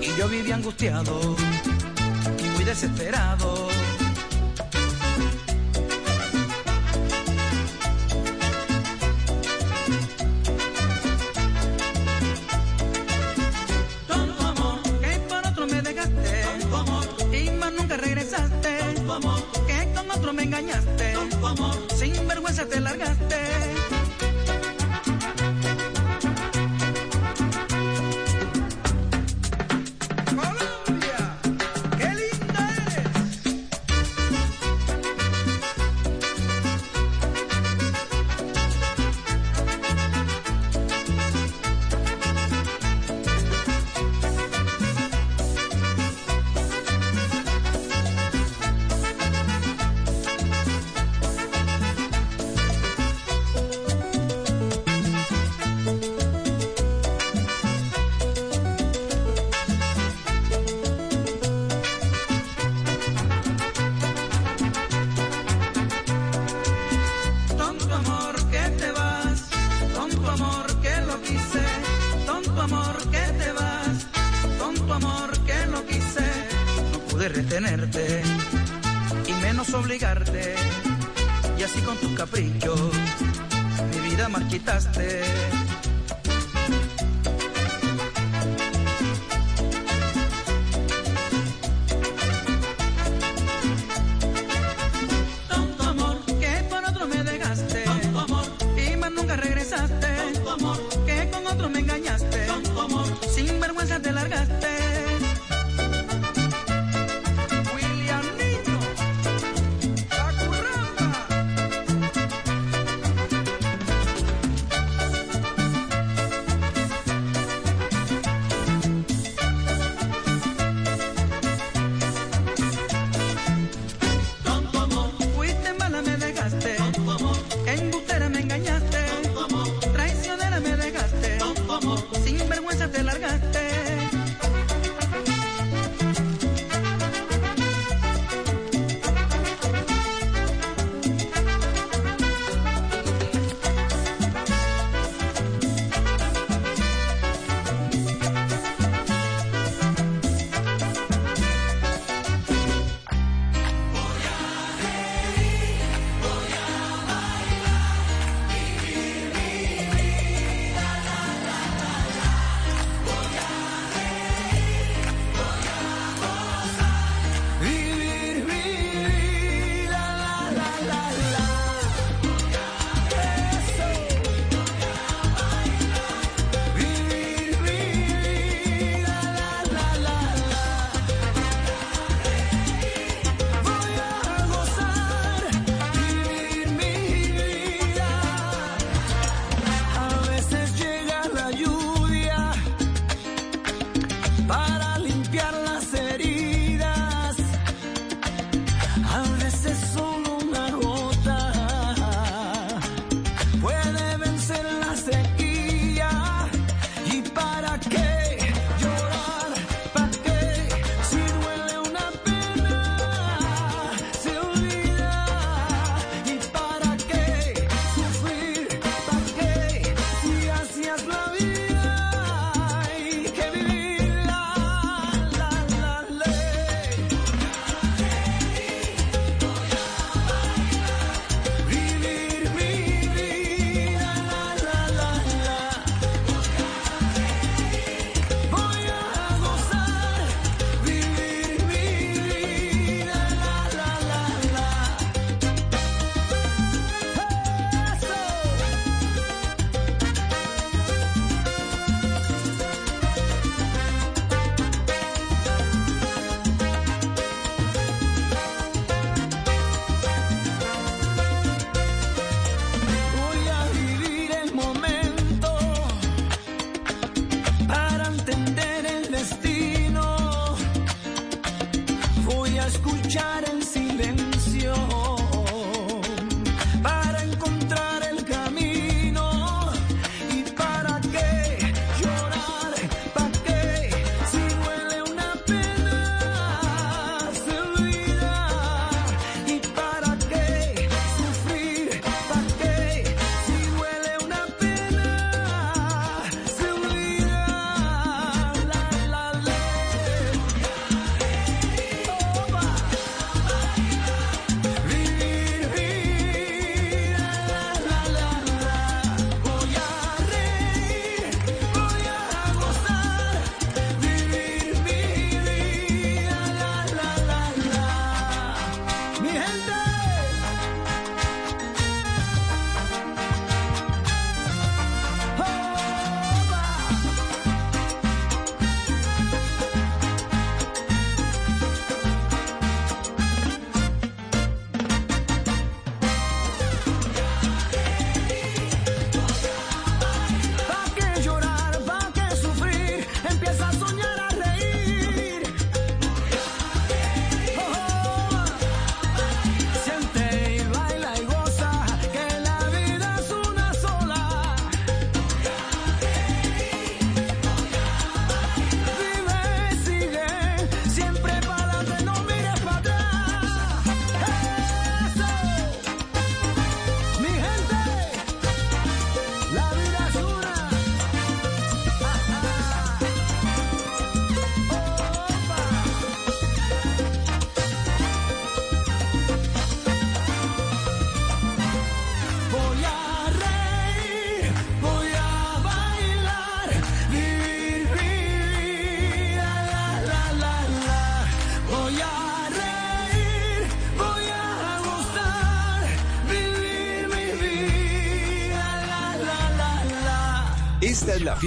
Y yo vivía angustiado y muy desesperado. Tonto amor, que por otro me dejaste. Tonto amor, más nunca regresaste. Tonto que con otro me engañaste. Tonto amor, sin vergüenza te largaste.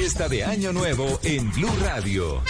fiesta de Año Nuevo en Blue Radio.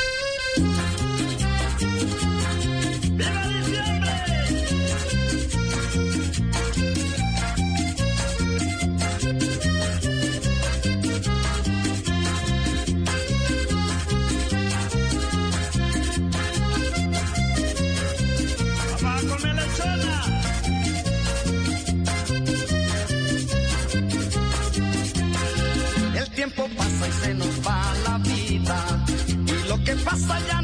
tiempo pasa y se nos va la vida. Y lo que pasa ya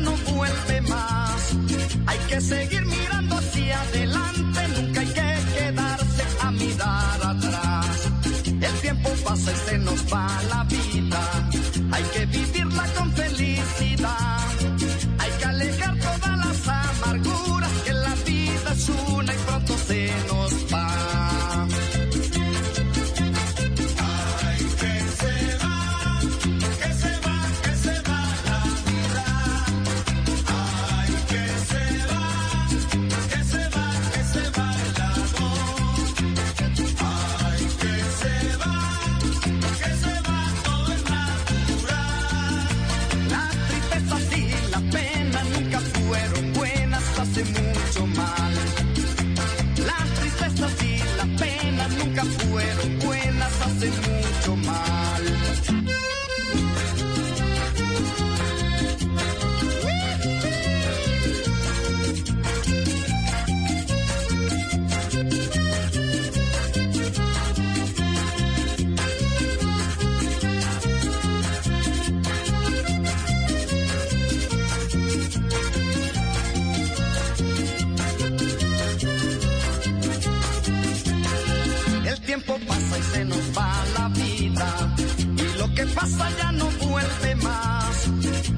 y se nos va la vida. Y lo que pasa ya no vuelve más.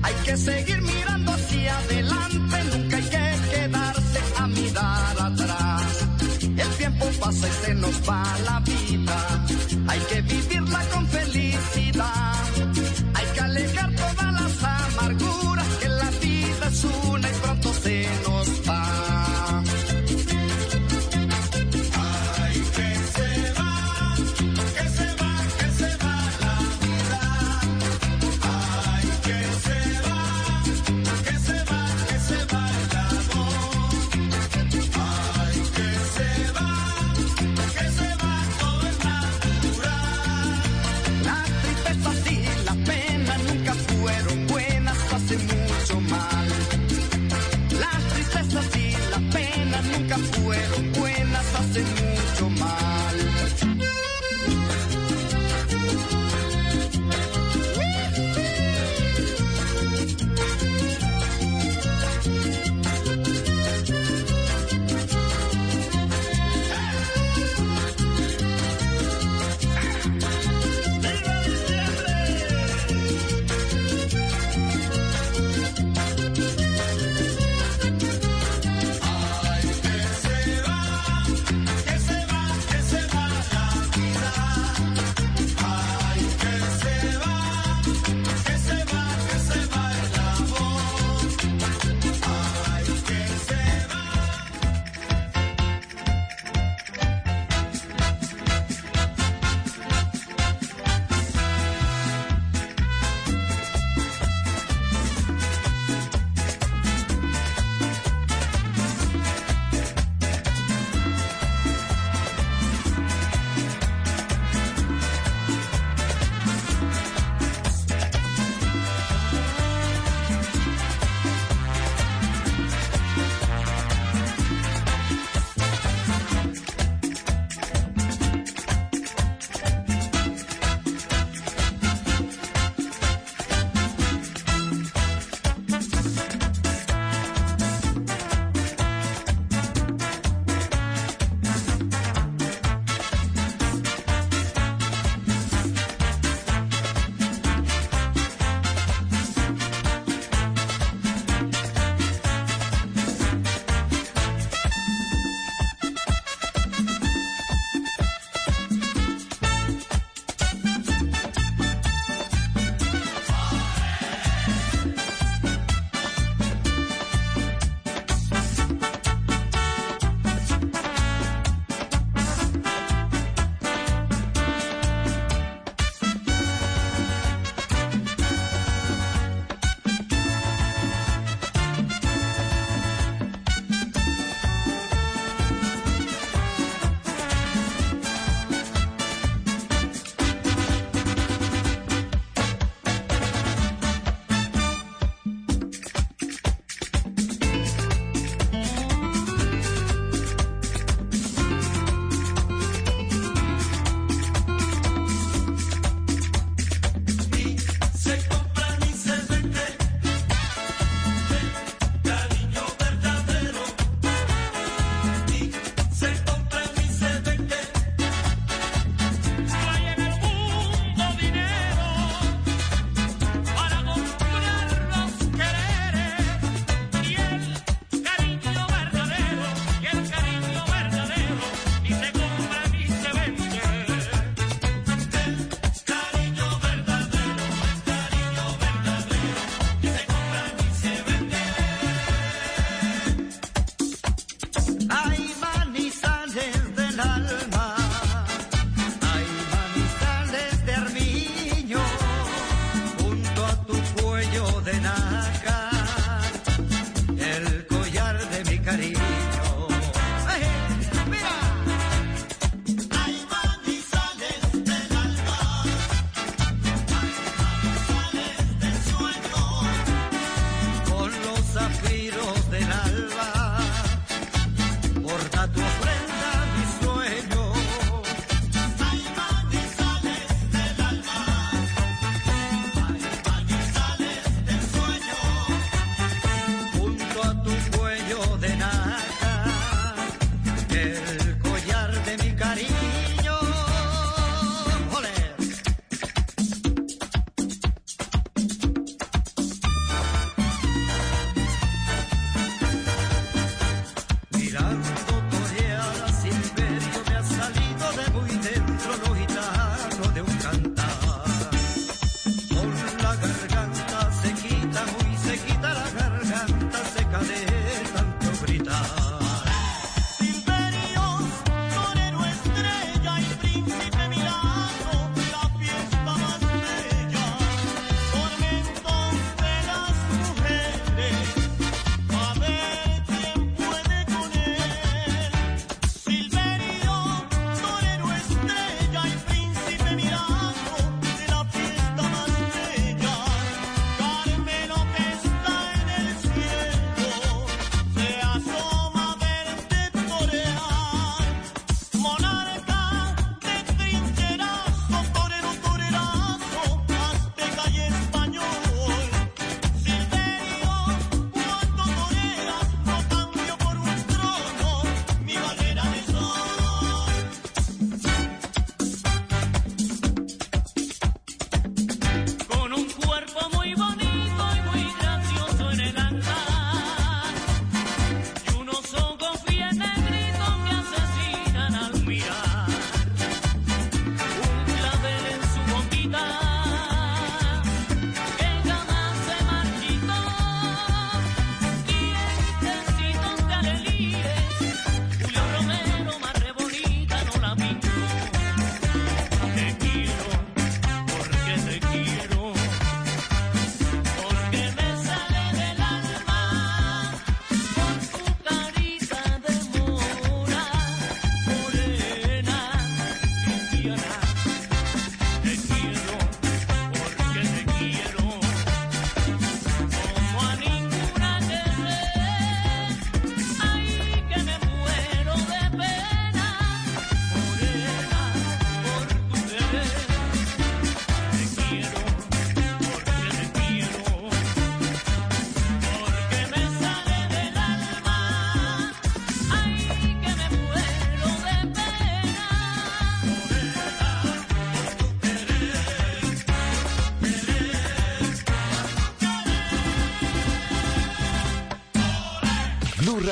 Hay que seguir mirando hacia adelante, nunca hay que quedarse a mirar atrás. El tiempo pasa y se nos va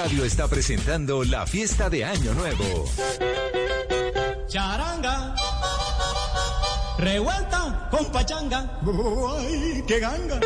Radio está presentando la fiesta de Año Nuevo. Charanga, revuelta con pachanga. ¡Ay, qué ganga!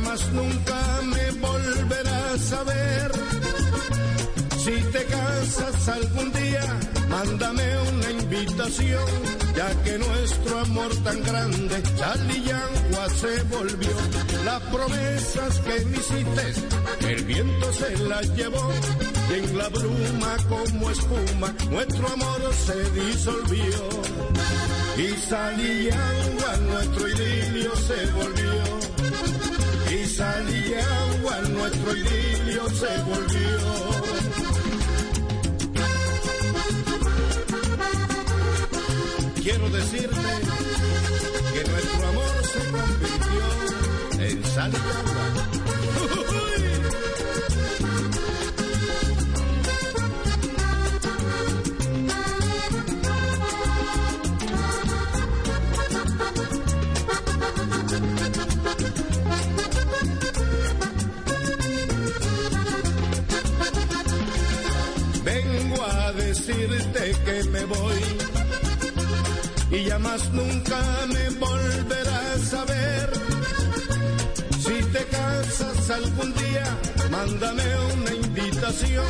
Y ya más nunca me volverás a ver. Si te casas algún día, mándame una invitación, ya que nuestro amor tan grande, Yangua se volvió. Las promesas que me hiciste, el viento se las llevó, y en la bruma como espuma, nuestro amor se disolvió. Y Salillangua nuestro idilio se volvió. Y Salillangua nuestro idilio se volvió. Quiero decirte que nuestro amor se convirtió en Salillangua. Y ya más nunca me volverás a ver. Si te casas algún día, mándame una invitación,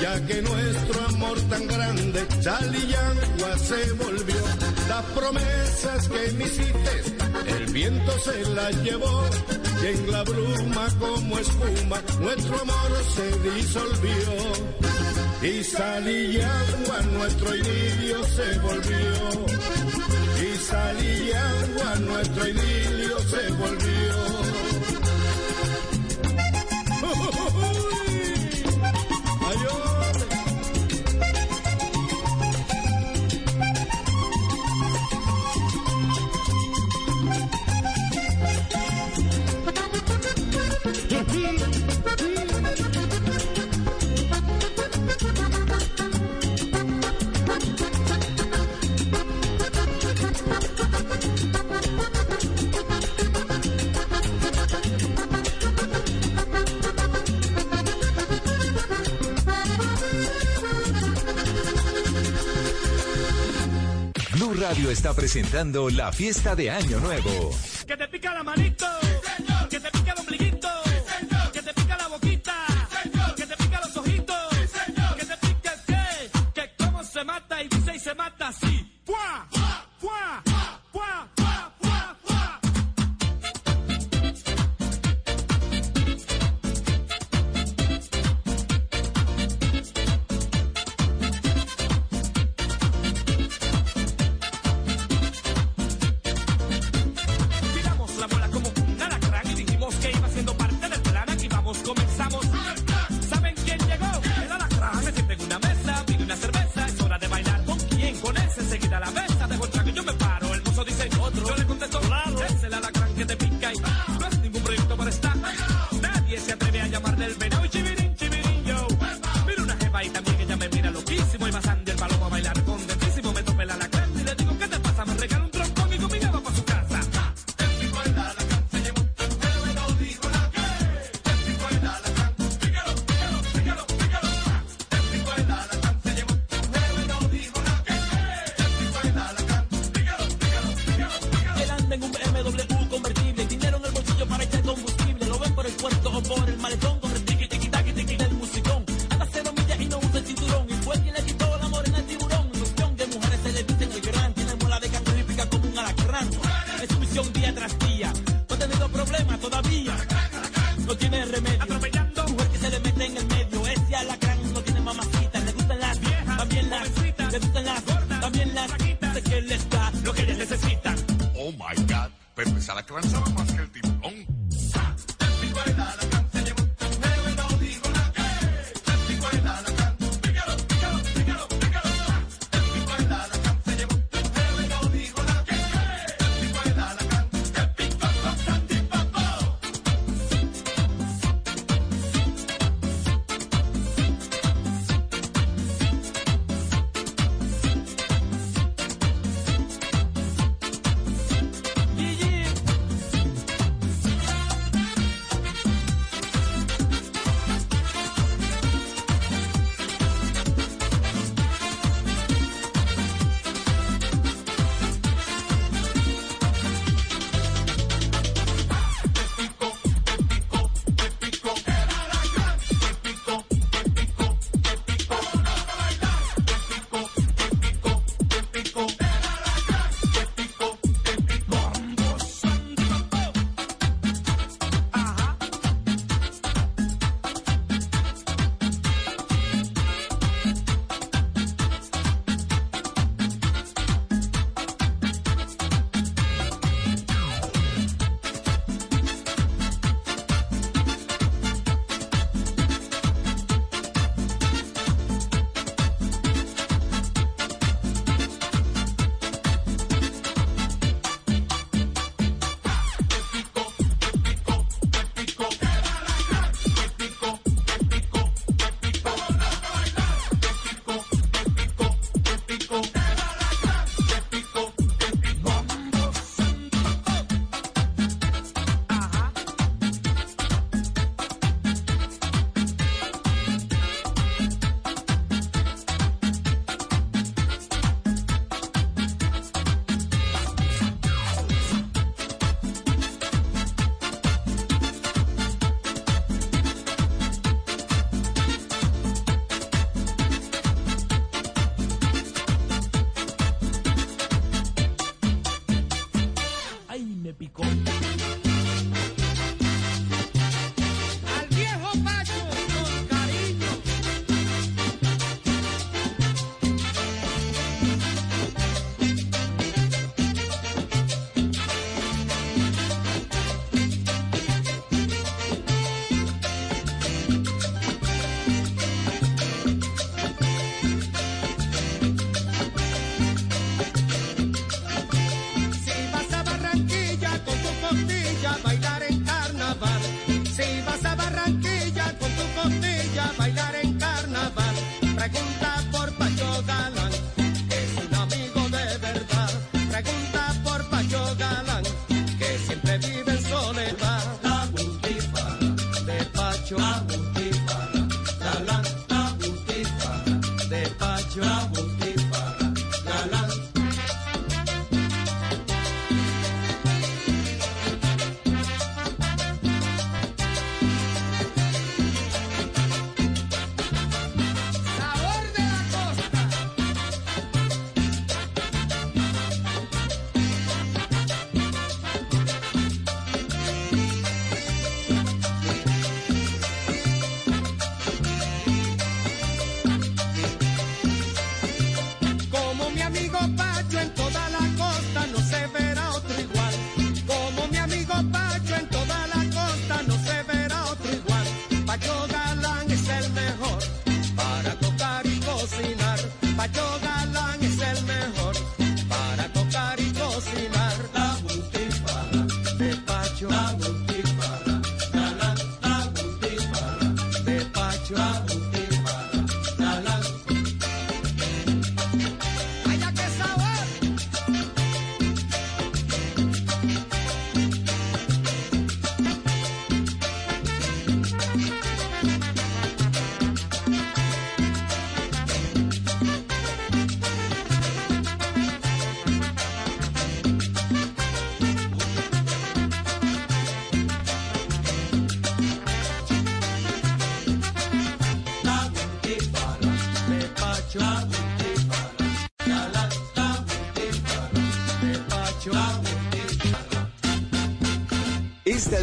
ya que nuestro amor tan grande, Yangua se volvió. Las promesas que me hiciste, el viento se las llevó, y en la bruma como espuma, nuestro amor se disolvió. Y Salillangua nuestro idilio se volvió. Y Salillangua nuestro idilio se volvió. Radio está presentando la fiesta de Año Nuevo. Que te pica la manito.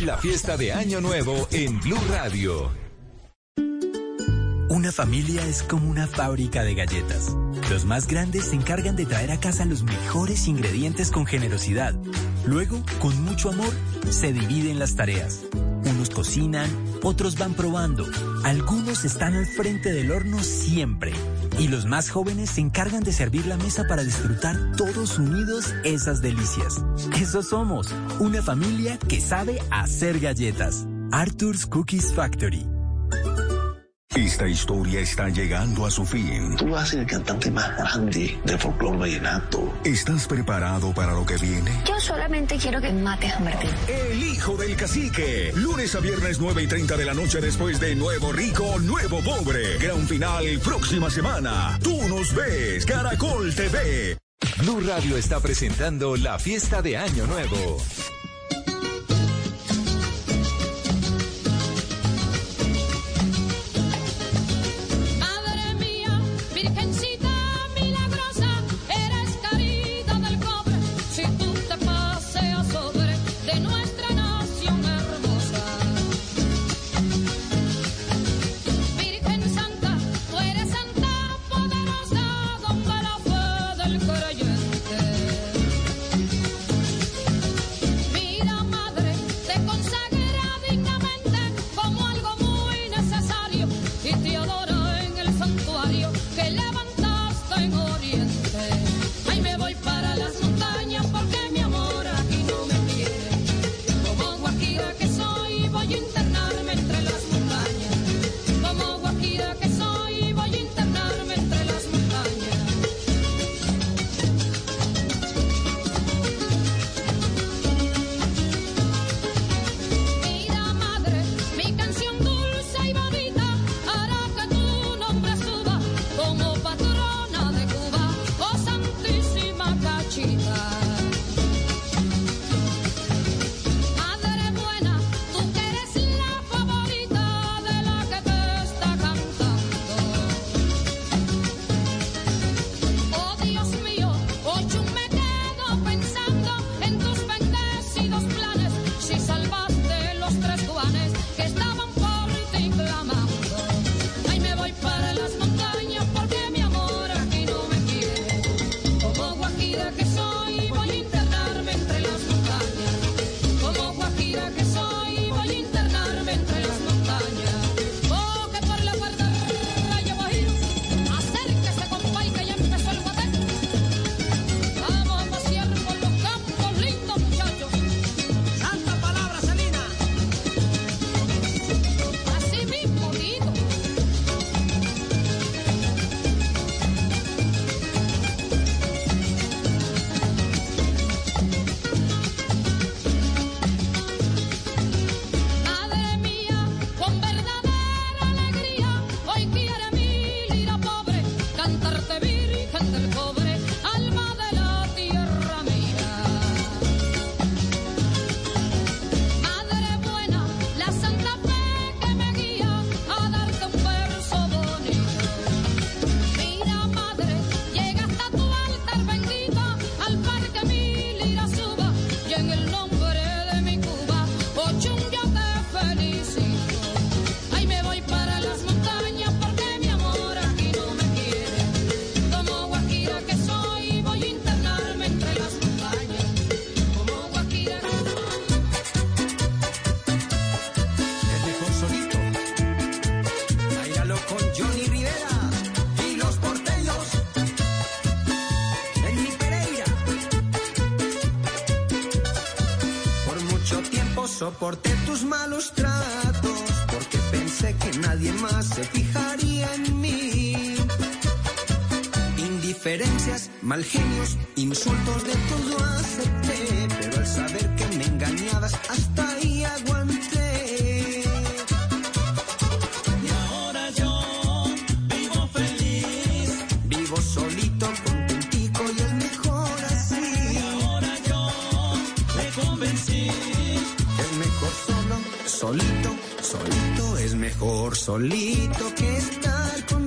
La fiesta de Año Nuevo en Blue Radio. Una familia es como una fábrica de galletas. Los más grandes se encargan de traer a casa los mejores ingredientes con generosidad. Luego, con mucho amor, se dividen las tareas. Unos cocinan, otros van probando. Algunos están al frente del horno siempre. Y los más jóvenes se encargan de servir la mesa para disfrutar todos unidos esas delicias. Eso somos, una familia que sabe hacer galletas. Arthur's Cookies Factory. Esta historia está llegando a su fin. Tú vas a ser el cantante más grande del folclore vallenato. ¿Estás preparado para lo que viene? Yo solamente quiero que mates a Martín. El hijo del cacique. Lunes a viernes 9 y 30 de la noche después de Nuevo Rico, Nuevo Pobre. Gran final próxima semana. Tú nos ves, Caracol TV. Blue Radio está presentando la fiesta de Año Nuevo. Soporté tus malos tratos. Porque pensé que nadie más se fijaría en mí. Indiferencias, mal genios, insultos de todo acepté. Mejor solito que estar contigo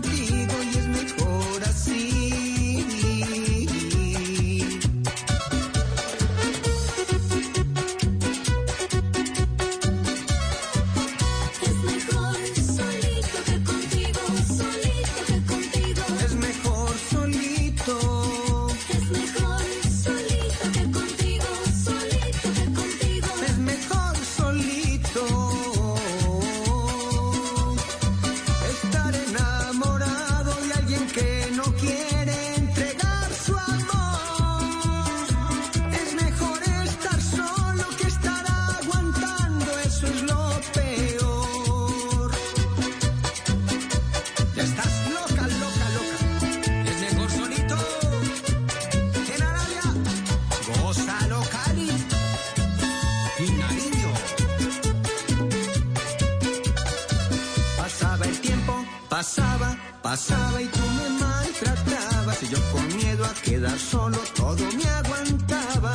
pasaba, pasaba y tú me maltratabas. Y yo con miedo a quedar solo todo me aguantaba.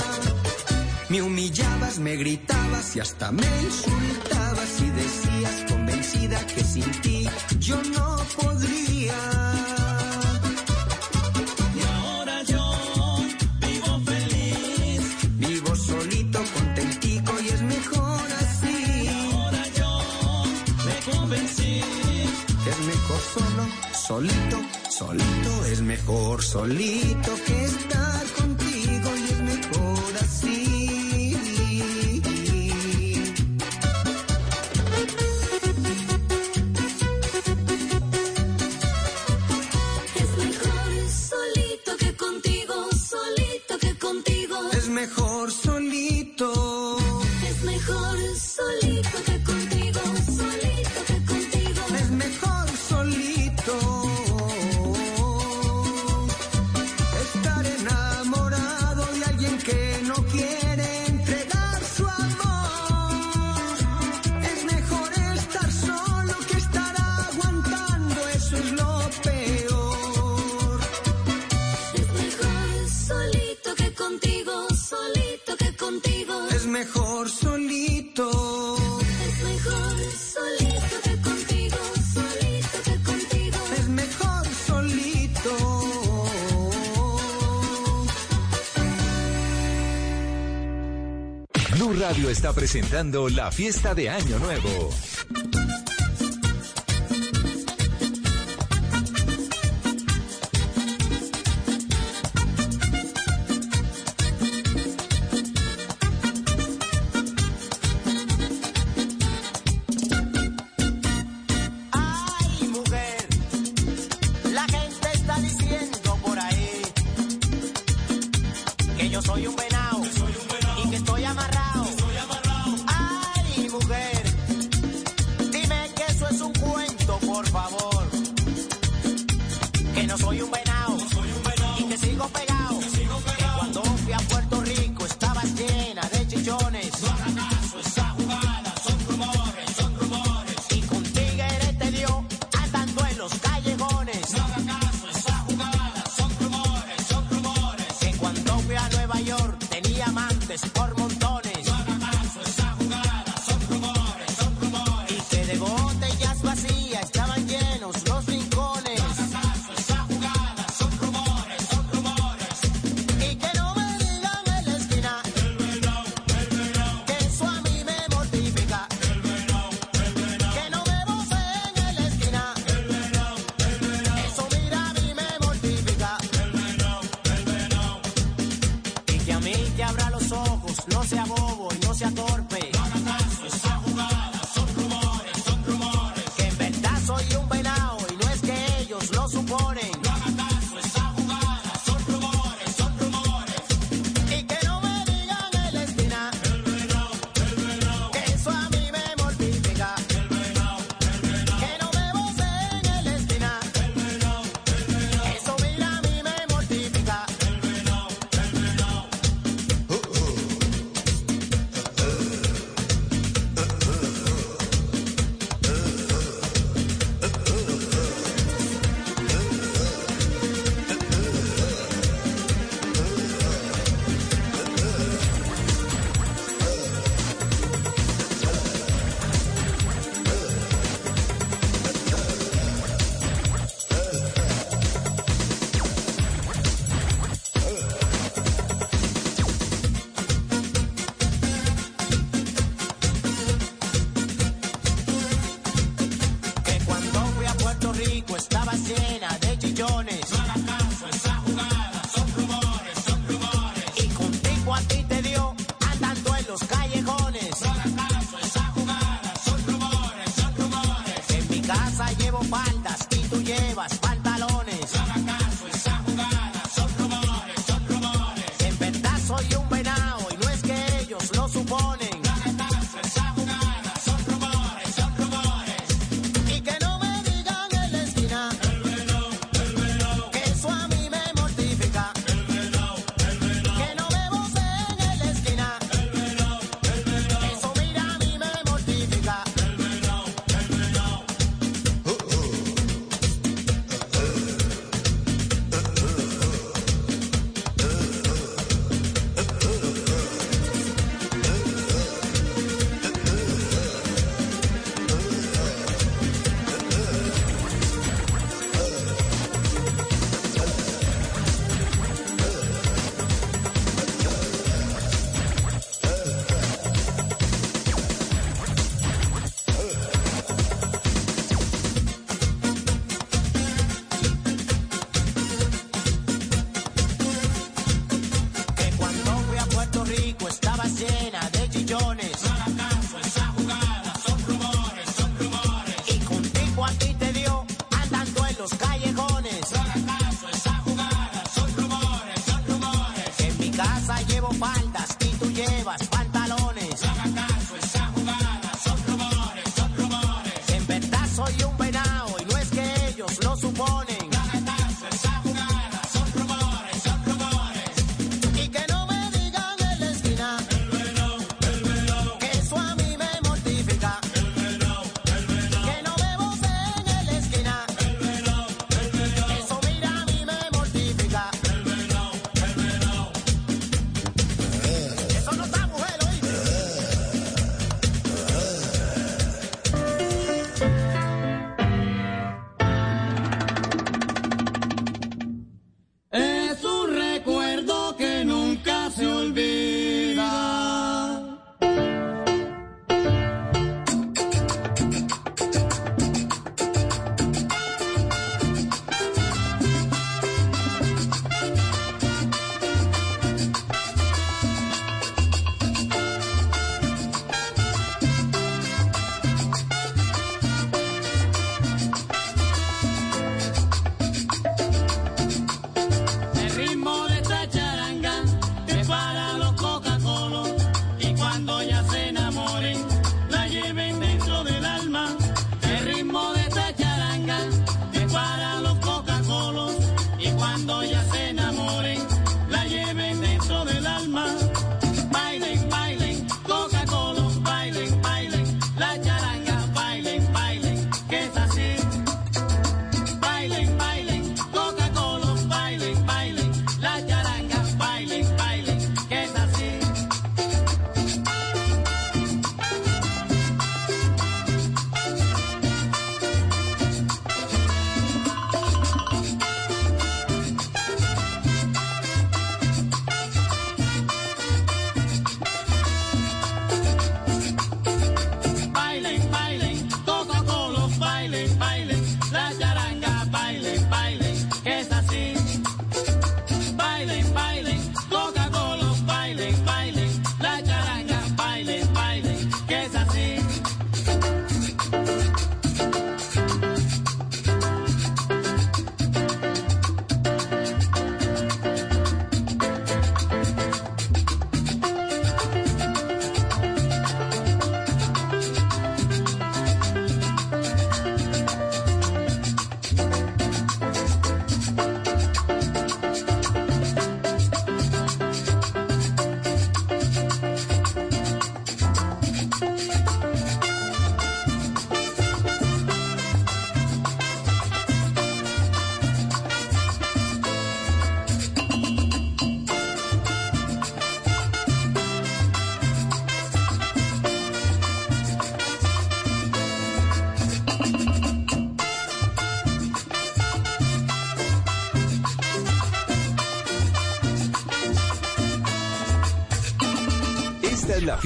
Me humillabas, me gritabas y hasta me insultabas. Y decías convencida que sin ti yo no podría. mejor solito que estar con Radio está presentando la fiesta de Año Nuevo.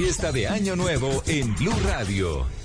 Fiesta de Año Nuevo en Blue Radio.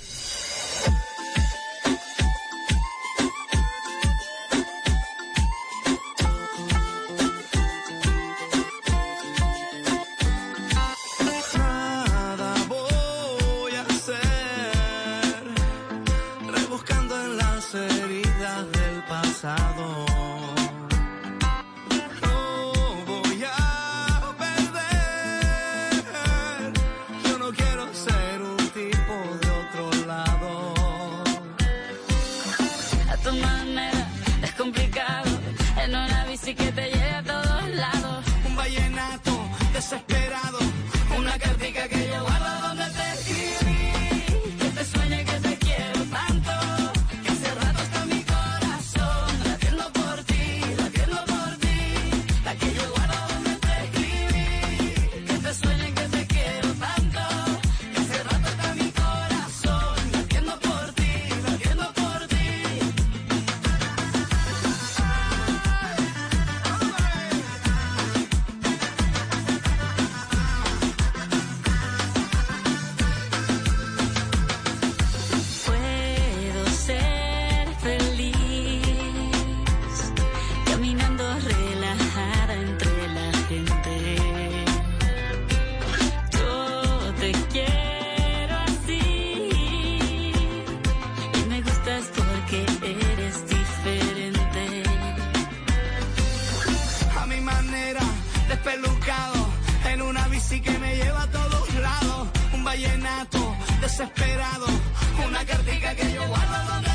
Desesperado. Una cartica que yo guardo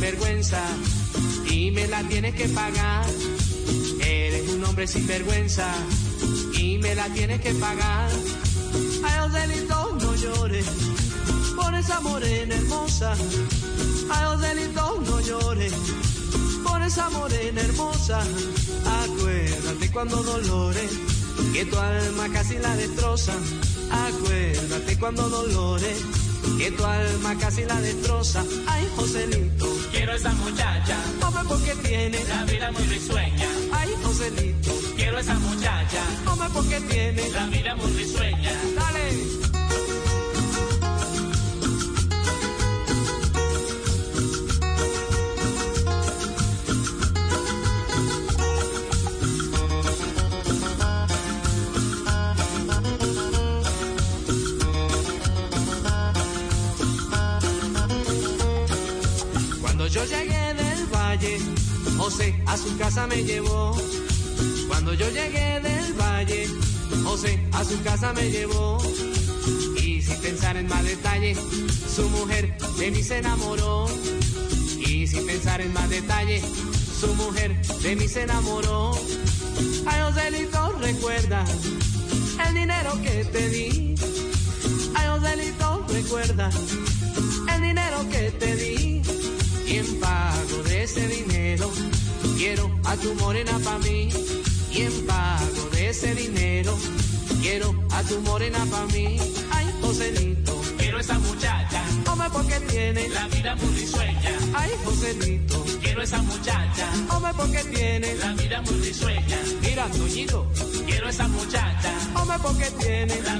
un hombre sin vergüenza y me la tienes que pagar. Eres un hombre sin vergüenza y me la tienes que pagar. Ay, Joselito, no llores por esa morena hermosa. Ay, Joselito, no llores por esa morena hermosa. Acuérdate cuando dolores, que tu alma casi la destroza. Acuérdate cuando dolores, que tu alma casi la destroza. Ay, Joselito, Quiero esa muchacha, hombre, porque tiene. la vida muy risueña. Ay, Joselito, Quiero esa muchacha, hombre, porque tiene. la vida muy risueña. Dale. Yo llegué del valle, José a su casa me llevó. Cuando yo llegué del valle, José a su casa me llevó. Y sin pensar en más detalle, su mujer de mí se enamoró. Y sin pensar en más detalle, su mujer de mí se enamoró. Ay, Joselito, recuerda el dinero que te di. Ay, Joselito, recuerda el dinero que te di. Y en pago de ese dinero, quiero a tu morena pa' mí. Y en pago de ese dinero, quiero a tu morena pa' mí. Ay, Joselito, Quiero esa muchacha, hombre, porque tiene. la vida muy risueña. Ay, Joselito, Quiero esa muchacha, hombre, porque tiene. la vida muy risueña. Mira, Toñito, Quiero esa muchacha, hombre, porque tiene. la